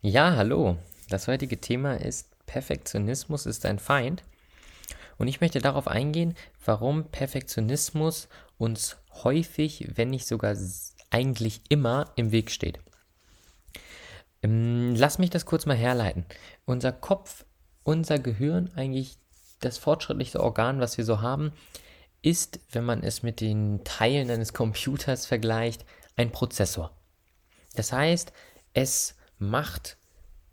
Ja, hallo. Das heutige Thema ist Perfektionismus ist ein Feind. Und ich möchte darauf eingehen, warum Perfektionismus uns häufig, wenn nicht sogar eigentlich immer im Weg steht. Ähm, lass mich das kurz mal herleiten. Unser Kopf, unser Gehirn, eigentlich das fortschrittlichste Organ, was wir so haben, ist, wenn man es mit den Teilen eines Computers vergleicht, ein Prozessor. Das heißt, es macht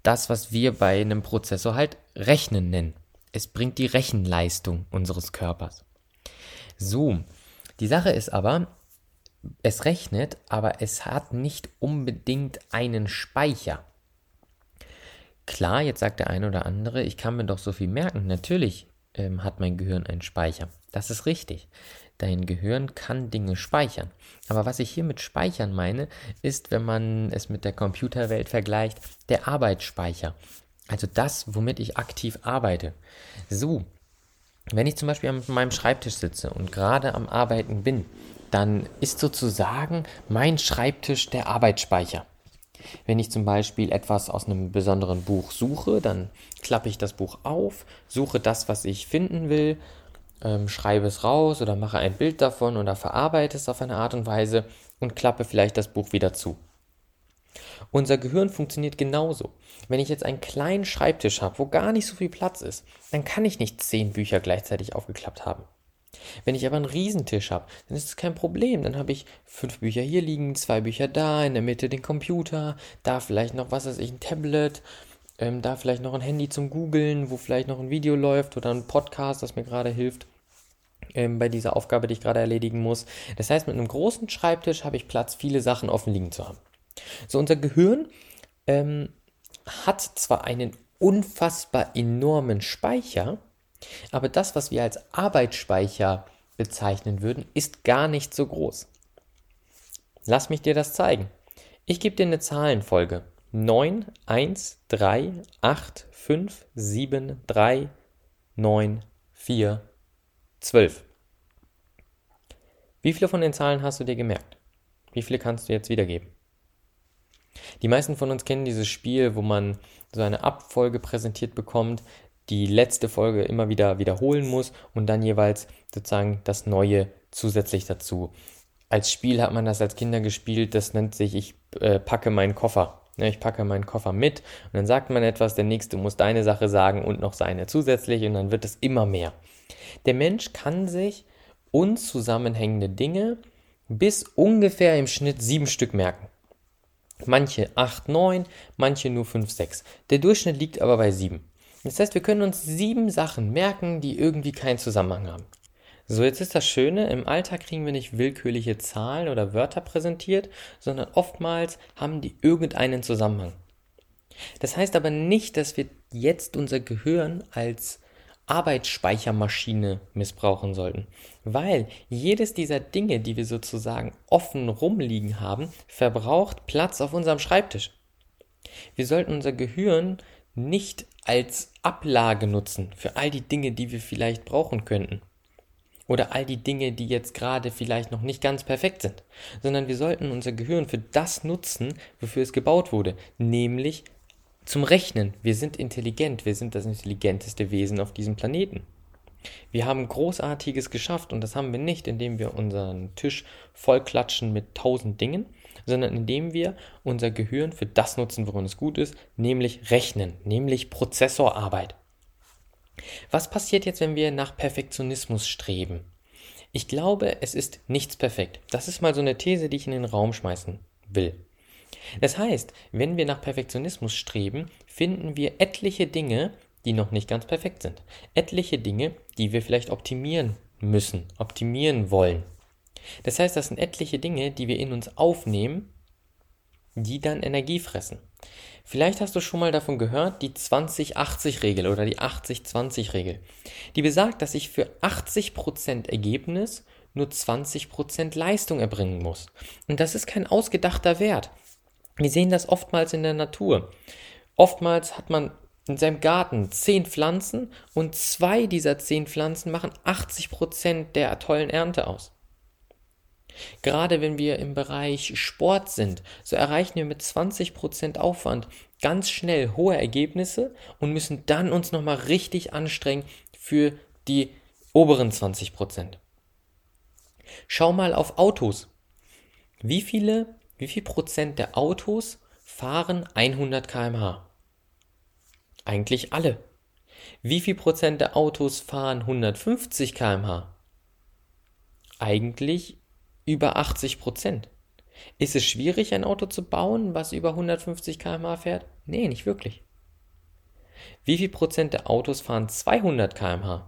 das, was wir bei einem Prozessor halt Rechnen nennen. Es bringt die Rechenleistung unseres Körpers. So, die Sache ist aber, es rechnet, aber es hat nicht unbedingt einen Speicher. Klar, jetzt sagt der eine oder andere, ich kann mir doch so viel merken. Natürlich ähm, hat mein Gehirn einen Speicher. Das ist richtig. Dein Gehirn kann Dinge speichern. Aber was ich hier mit Speichern meine, ist, wenn man es mit der Computerwelt vergleicht, der Arbeitsspeicher. Also das, womit ich aktiv arbeite. So, wenn ich zum Beispiel an meinem Schreibtisch sitze und gerade am Arbeiten bin, dann ist sozusagen mein Schreibtisch der Arbeitsspeicher. Wenn ich zum Beispiel etwas aus einem besonderen Buch suche, dann klappe ich das Buch auf, suche das, was ich finden will ähm, schreibe es raus oder mache ein Bild davon oder verarbeite es auf eine Art und Weise und klappe vielleicht das Buch wieder zu. Unser Gehirn funktioniert genauso. Wenn ich jetzt einen kleinen Schreibtisch habe, wo gar nicht so viel Platz ist, dann kann ich nicht zehn Bücher gleichzeitig aufgeklappt haben. Wenn ich aber einen Riesentisch habe, dann ist es kein Problem. Dann habe ich fünf Bücher hier liegen, zwei Bücher da, in der Mitte den Computer, da vielleicht noch, was weiß ich, ein Tablet, ähm, da vielleicht noch ein Handy zum Googlen, wo vielleicht noch ein Video läuft oder ein Podcast, das mir gerade hilft ähm, bei dieser Aufgabe, die ich gerade erledigen muss. Das heißt, mit einem großen Schreibtisch habe ich Platz, viele Sachen offen liegen zu haben. So, unser Gehirn ähm, hat zwar einen unfassbar enormen Speicher, aber das, was wir als Arbeitsspeicher bezeichnen würden, ist gar nicht so groß. Lass mich dir das zeigen. Ich gebe dir eine Zahlenfolge. 9, 1, 3, 8, 5, 7, 3, 9, 4, 12. Wie viele von den Zahlen hast du dir gemerkt? Wie viele kannst du jetzt wiedergeben? Die meisten von uns kennen dieses Spiel, wo man so eine Abfolge präsentiert bekommt, die letzte Folge immer wieder wiederholen muss und dann jeweils sozusagen das Neue zusätzlich dazu. Als Spiel hat man das als Kinder gespielt, das nennt sich Ich äh, packe meinen Koffer. Ja, ich packe meinen Koffer mit und dann sagt man etwas, der nächste muss deine Sache sagen und noch seine zusätzlich und dann wird es immer mehr. Der Mensch kann sich unzusammenhängende Dinge bis ungefähr im Schnitt sieben Stück merken. Manche 8, 9, manche nur 5, 6. Der Durchschnitt liegt aber bei 7. Das heißt, wir können uns sieben Sachen merken, die irgendwie keinen Zusammenhang haben. So, jetzt ist das Schöne, im Alltag kriegen wir nicht willkürliche Zahlen oder Wörter präsentiert, sondern oftmals haben die irgendeinen Zusammenhang. Das heißt aber nicht, dass wir jetzt unser Gehirn als Arbeitsspeichermaschine missbrauchen sollten. Weil jedes dieser Dinge, die wir sozusagen offen rumliegen haben, verbraucht Platz auf unserem Schreibtisch. Wir sollten unser Gehirn nicht als Ablage nutzen für all die Dinge, die wir vielleicht brauchen könnten. Oder all die Dinge, die jetzt gerade vielleicht noch nicht ganz perfekt sind, sondern wir sollten unser Gehirn für das nutzen, wofür es gebaut wurde, nämlich zum Rechnen. Wir sind intelligent, wir sind das intelligenteste Wesen auf diesem Planeten. Wir haben Großartiges geschafft und das haben wir nicht, indem wir unseren Tisch vollklatschen mit tausend Dingen, sondern indem wir unser Gehirn für das nutzen, worin es gut ist, nämlich Rechnen, nämlich Prozessorarbeit. Was passiert jetzt, wenn wir nach Perfektionismus streben? Ich glaube, es ist nichts perfekt. Das ist mal so eine These, die ich in den Raum schmeißen will. Das heißt, wenn wir nach Perfektionismus streben, finden wir etliche Dinge, die noch nicht ganz perfekt sind. Etliche Dinge, die wir vielleicht optimieren müssen, optimieren wollen. Das heißt, das sind etliche Dinge, die wir in uns aufnehmen, die dann Energie fressen. Vielleicht hast du schon mal davon gehört, die 20-80-Regel oder die 80-20-Regel. Die besagt, dass ich für 80% Ergebnis nur 20% Leistung erbringen muss. Und das ist kein ausgedachter Wert. Wir sehen das oftmals in der Natur. Oftmals hat man in seinem Garten zehn Pflanzen und zwei dieser zehn Pflanzen machen 80% der tollen Ernte aus. Gerade wenn wir im Bereich Sport sind, so erreichen wir mit 20% Aufwand ganz schnell hohe Ergebnisse und müssen dann uns nochmal richtig anstrengen für die oberen 20%. Schau mal auf Autos. Wie viele, wie viel Prozent der Autos fahren 100 km/h? Eigentlich alle. Wie viel Prozent der Autos fahren 150 km/h? Eigentlich über 80 Prozent. Ist es schwierig, ein Auto zu bauen, was über 150 km/h fährt? Nee, nicht wirklich. Wie viel Prozent der Autos fahren 200 km/h?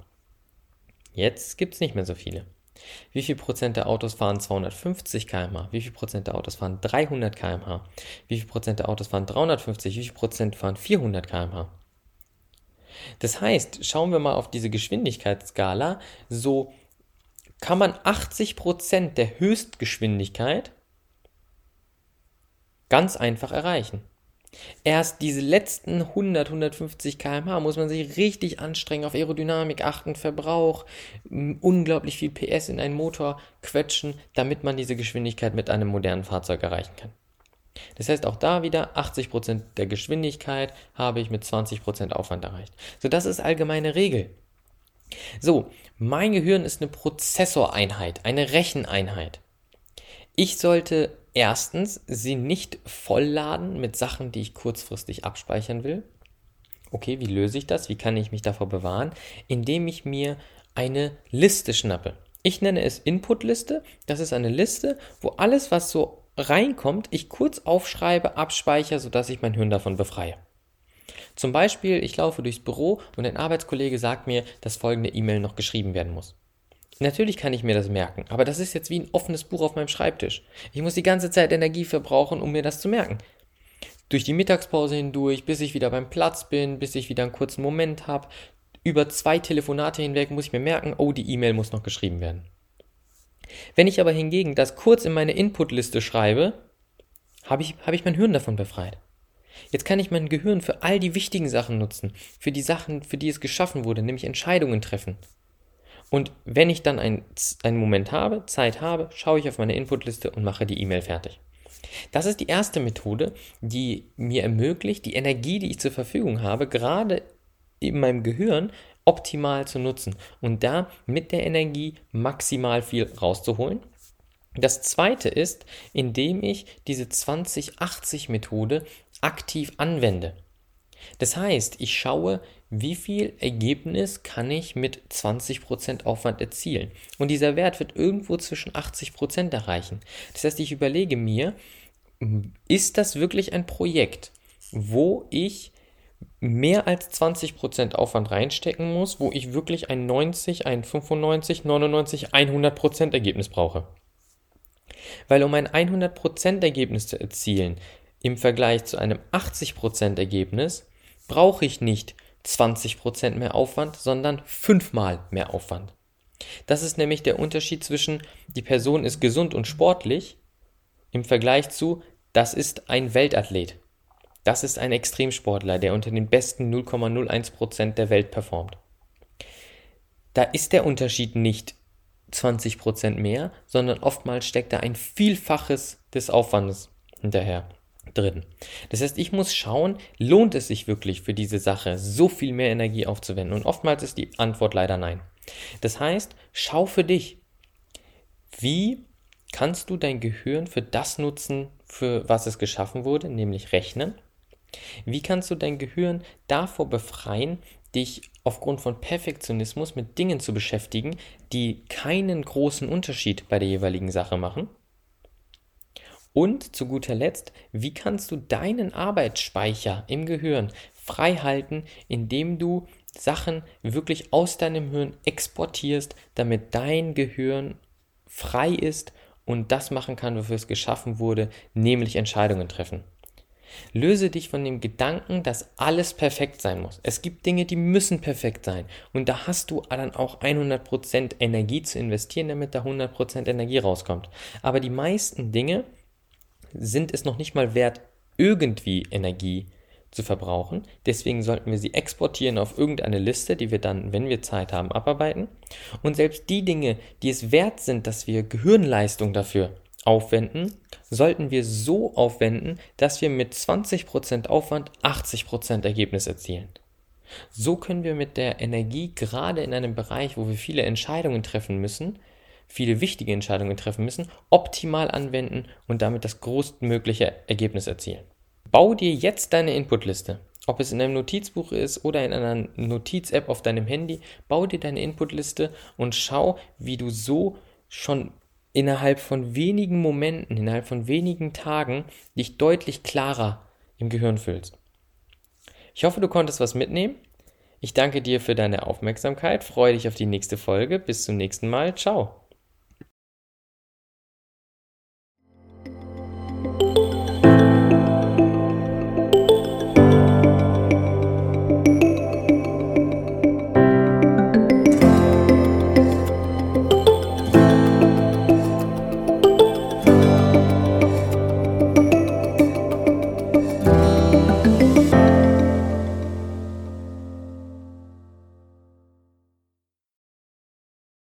Jetzt gibt es nicht mehr so viele. Wie viel Prozent der Autos fahren 250 km/h? Wie viel Prozent der Autos fahren 300 km/h? Wie viel Prozent der Autos fahren 350? Wie viel Prozent fahren 400 km/h? Das heißt, schauen wir mal auf diese Geschwindigkeitsskala, so kann man 80 Prozent der Höchstgeschwindigkeit ganz einfach erreichen. Erst diese letzten 100, 150 km/h muss man sich richtig anstrengen, auf Aerodynamik achten, Verbrauch, unglaublich viel PS in einen Motor quetschen, damit man diese Geschwindigkeit mit einem modernen Fahrzeug erreichen kann. Das heißt, auch da wieder 80% der Geschwindigkeit habe ich mit 20% Aufwand erreicht. So, das ist allgemeine Regel. So, mein Gehirn ist eine Prozessoreinheit, eine Recheneinheit. Ich sollte erstens sie nicht vollladen mit Sachen, die ich kurzfristig abspeichern will. Okay, wie löse ich das? Wie kann ich mich davor bewahren? Indem ich mir eine Liste schnappe. Ich nenne es Inputliste. Das ist eine Liste, wo alles, was so reinkommt, ich kurz aufschreibe, abspeichere, sodass ich mein Hirn davon befreie. Zum Beispiel, ich laufe durchs Büro und ein Arbeitskollege sagt mir, dass folgende E-Mail noch geschrieben werden muss. Natürlich kann ich mir das merken, aber das ist jetzt wie ein offenes Buch auf meinem Schreibtisch. Ich muss die ganze Zeit Energie verbrauchen, um mir das zu merken. Durch die Mittagspause hindurch, bis ich wieder beim Platz bin, bis ich wieder einen kurzen Moment habe, über zwei Telefonate hinweg muss ich mir merken, oh, die E-Mail muss noch geschrieben werden. Wenn ich aber hingegen das kurz in meine Inputliste schreibe, habe ich, hab ich mein Hirn davon befreit. Jetzt kann ich mein Gehirn für all die wichtigen Sachen nutzen, für die Sachen, für die es geschaffen wurde, nämlich Entscheidungen treffen. Und wenn ich dann ein, einen Moment habe, Zeit habe, schaue ich auf meine Inputliste und mache die E-Mail fertig. Das ist die erste Methode, die mir ermöglicht, die Energie, die ich zur Verfügung habe, gerade in meinem Gehirn optimal zu nutzen und da mit der Energie maximal viel rauszuholen. Das zweite ist, indem ich diese 2080-Methode aktiv anwende. Das heißt, ich schaue, wie viel Ergebnis kann ich mit 20% Aufwand erzielen. Und dieser Wert wird irgendwo zwischen 80% erreichen. Das heißt, ich überlege mir, ist das wirklich ein Projekt, wo ich mehr als 20% Aufwand reinstecken muss, wo ich wirklich ein 90, ein 95, 99, 100% Ergebnis brauche. Weil um ein 100% Ergebnis zu erzielen, im Vergleich zu einem 80% Ergebnis, brauche ich nicht 20% mehr Aufwand, sondern fünfmal mehr Aufwand. Das ist nämlich der Unterschied zwischen die Person ist gesund und sportlich im Vergleich zu das ist ein Weltathlet. Das ist ein Extremsportler, der unter den besten 0,01% der Welt performt. Da ist der Unterschied nicht 20% mehr, sondern oftmals steckt da ein Vielfaches des Aufwandes hinterher drin. Das heißt, ich muss schauen, lohnt es sich wirklich für diese Sache so viel mehr Energie aufzuwenden? Und oftmals ist die Antwort leider nein. Das heißt, schau für dich, wie kannst du dein Gehirn für das nutzen, für was es geschaffen wurde, nämlich rechnen? Wie kannst du dein Gehirn davor befreien, dich aufgrund von Perfektionismus mit Dingen zu beschäftigen, die keinen großen Unterschied bei der jeweiligen Sache machen? Und zu guter Letzt, wie kannst du deinen Arbeitsspeicher im Gehirn frei halten, indem du Sachen wirklich aus deinem Hirn exportierst, damit dein Gehirn frei ist und das machen kann, wofür es geschaffen wurde, nämlich Entscheidungen treffen. Löse dich von dem Gedanken, dass alles perfekt sein muss. Es gibt Dinge, die müssen perfekt sein. Und da hast du dann auch 100% Energie zu investieren, damit da 100% Energie rauskommt. Aber die meisten Dinge sind es noch nicht mal wert, irgendwie Energie zu verbrauchen. Deswegen sollten wir sie exportieren auf irgendeine Liste, die wir dann, wenn wir Zeit haben, abarbeiten. Und selbst die Dinge, die es wert sind, dass wir Gehirnleistung dafür aufwenden, sollten wir so aufwenden, dass wir mit 20% Aufwand 80% Ergebnis erzielen. So können wir mit der Energie gerade in einem Bereich, wo wir viele Entscheidungen treffen müssen, viele wichtige Entscheidungen treffen müssen, optimal anwenden und damit das größtmögliche Ergebnis erzielen. Bau dir jetzt deine Inputliste. Ob es in einem Notizbuch ist oder in einer Notiz-App auf deinem Handy, bau dir deine Inputliste und schau, wie du so schon innerhalb von wenigen Momenten, innerhalb von wenigen Tagen dich deutlich klarer im Gehirn fühlst. Ich hoffe, du konntest was mitnehmen. Ich danke dir für deine Aufmerksamkeit, freue dich auf die nächste Folge. Bis zum nächsten Mal. Ciao.